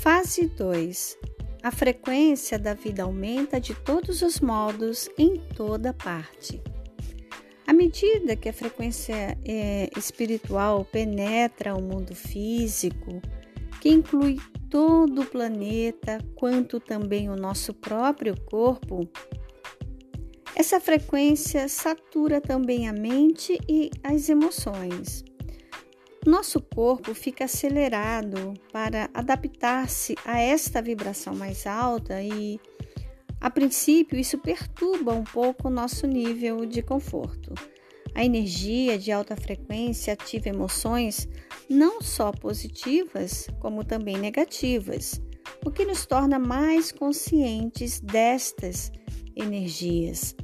Fase 2. A frequência da vida aumenta de todos os modos em toda parte. À medida que a frequência é, espiritual penetra o mundo físico, que inclui todo o planeta, quanto também o nosso próprio corpo, essa frequência satura também a mente e as emoções. Nosso corpo fica acelerado para adaptar-se a esta vibração mais alta e, a princípio, isso perturba um pouco o nosso nível de conforto. A energia de alta frequência ativa emoções não só positivas, como também negativas, o que nos torna mais conscientes destas energias.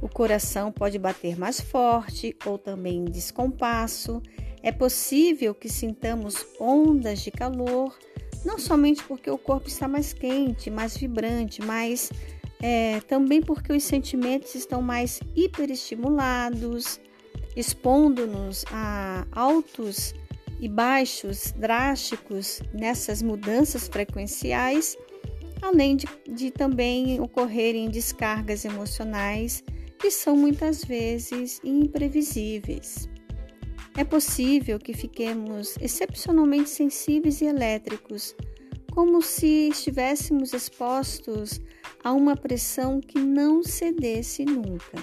O coração pode bater mais forte ou também em descompasso. É possível que sintamos ondas de calor, não somente porque o corpo está mais quente, mais vibrante, mas é, também porque os sentimentos estão mais hiperestimulados, expondo-nos a altos e baixos drásticos nessas mudanças frequenciais, além de, de também ocorrerem descargas emocionais que são muitas vezes imprevisíveis. É possível que fiquemos excepcionalmente sensíveis e elétricos, como se estivéssemos expostos a uma pressão que não cedesse nunca.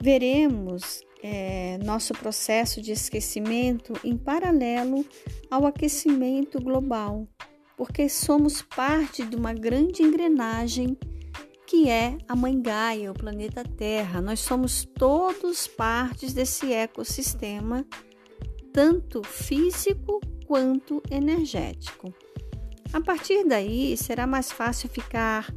Veremos é, nosso processo de esquecimento em paralelo ao aquecimento global, porque somos parte de uma grande engrenagem que é a Mãe Gaia, o planeta Terra. Nós somos todos partes desse ecossistema, tanto físico quanto energético. A partir daí, será mais fácil ficar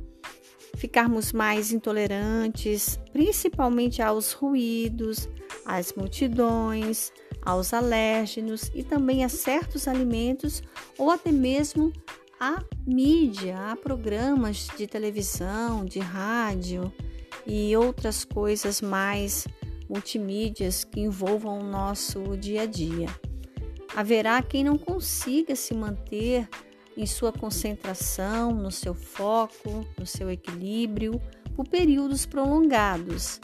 ficarmos mais intolerantes, principalmente aos ruídos, às multidões, aos alérgenos e também a certos alimentos ou até mesmo a mídia, a programas de televisão, de rádio e outras coisas mais multimídias que envolvam o nosso dia a dia. Haverá quem não consiga se manter em sua concentração, no seu foco, no seu equilíbrio por períodos prolongados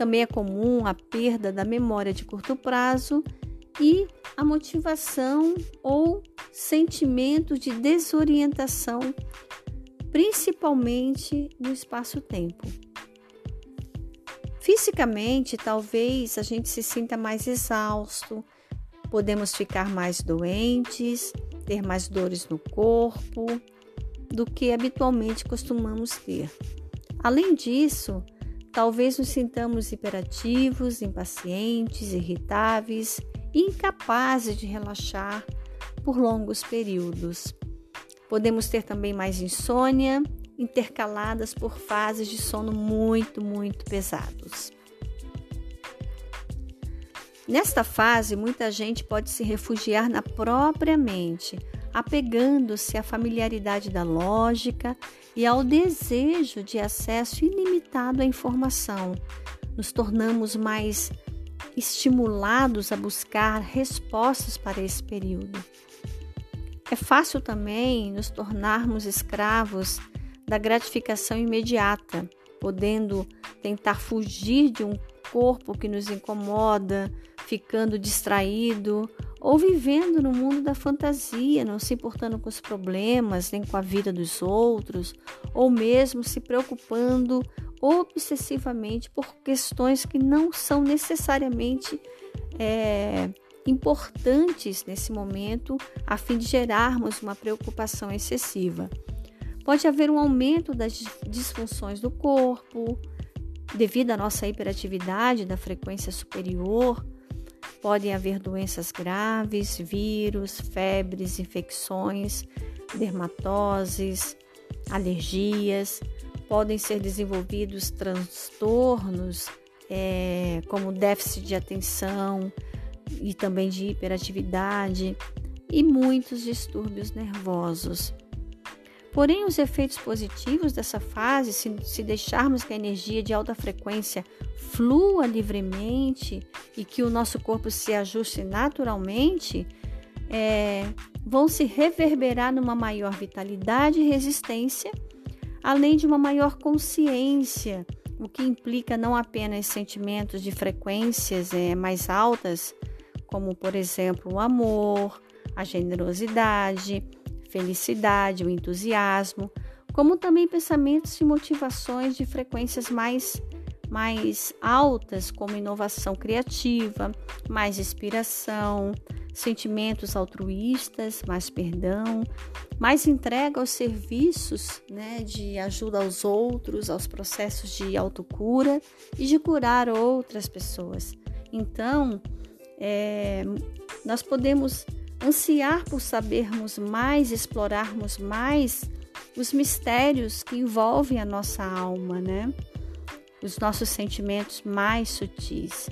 também é comum a perda da memória de curto prazo e a motivação ou sentimento de desorientação, principalmente no espaço-tempo. Fisicamente, talvez a gente se sinta mais exausto, podemos ficar mais doentes, ter mais dores no corpo do que habitualmente costumamos ter. Além disso, Talvez nos sintamos hiperativos, impacientes, irritáveis incapazes de relaxar por longos períodos. Podemos ter também mais insônia, intercaladas por fases de sono muito, muito pesados. Nesta fase, muita gente pode se refugiar na própria mente, apegando-se à familiaridade da lógica e ao desejo de acesso ilimitado à informação. Nos tornamos mais estimulados a buscar respostas para esse período. É fácil também nos tornarmos escravos da gratificação imediata, podendo tentar fugir de um corpo que nos incomoda, ficando distraído ou vivendo no mundo da fantasia, não se importando com os problemas nem com a vida dos outros, ou mesmo se preocupando obsessivamente por questões que não são necessariamente é, importantes nesse momento, a fim de gerarmos uma preocupação excessiva. Pode haver um aumento das disfunções do corpo, devido à nossa hiperatividade da frequência superior Podem haver doenças graves, vírus, febres, infecções, dermatoses, alergias. Podem ser desenvolvidos transtornos é, como déficit de atenção e também de hiperatividade e muitos distúrbios nervosos. Porém, os efeitos positivos dessa fase, se, se deixarmos que a energia de alta frequência flua livremente e que o nosso corpo se ajuste naturalmente, é, vão se reverberar numa maior vitalidade e resistência, além de uma maior consciência, o que implica não apenas sentimentos de frequências é, mais altas, como por exemplo o amor, a generosidade, felicidade, o entusiasmo, como também pensamentos e motivações de frequências mais mais altas, como inovação criativa, mais inspiração, sentimentos altruístas, mais perdão, mais entrega aos serviços né, de ajuda aos outros, aos processos de autocura e de curar outras pessoas. Então, é, nós podemos ansiar por sabermos mais, explorarmos mais os mistérios que envolvem a nossa alma, né? Os nossos sentimentos mais sutis.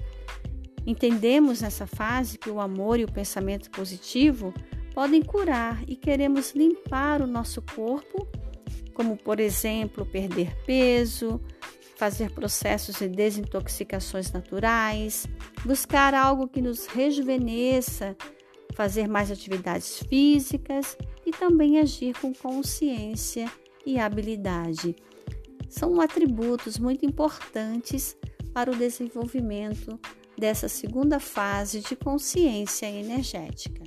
Entendemos nessa fase que o amor e o pensamento positivo podem curar e queremos limpar o nosso corpo, como por exemplo, perder peso, fazer processos de desintoxicações naturais, buscar algo que nos rejuvenesça, fazer mais atividades físicas e também agir com consciência e habilidade. São atributos muito importantes para o desenvolvimento dessa segunda fase de consciência energética.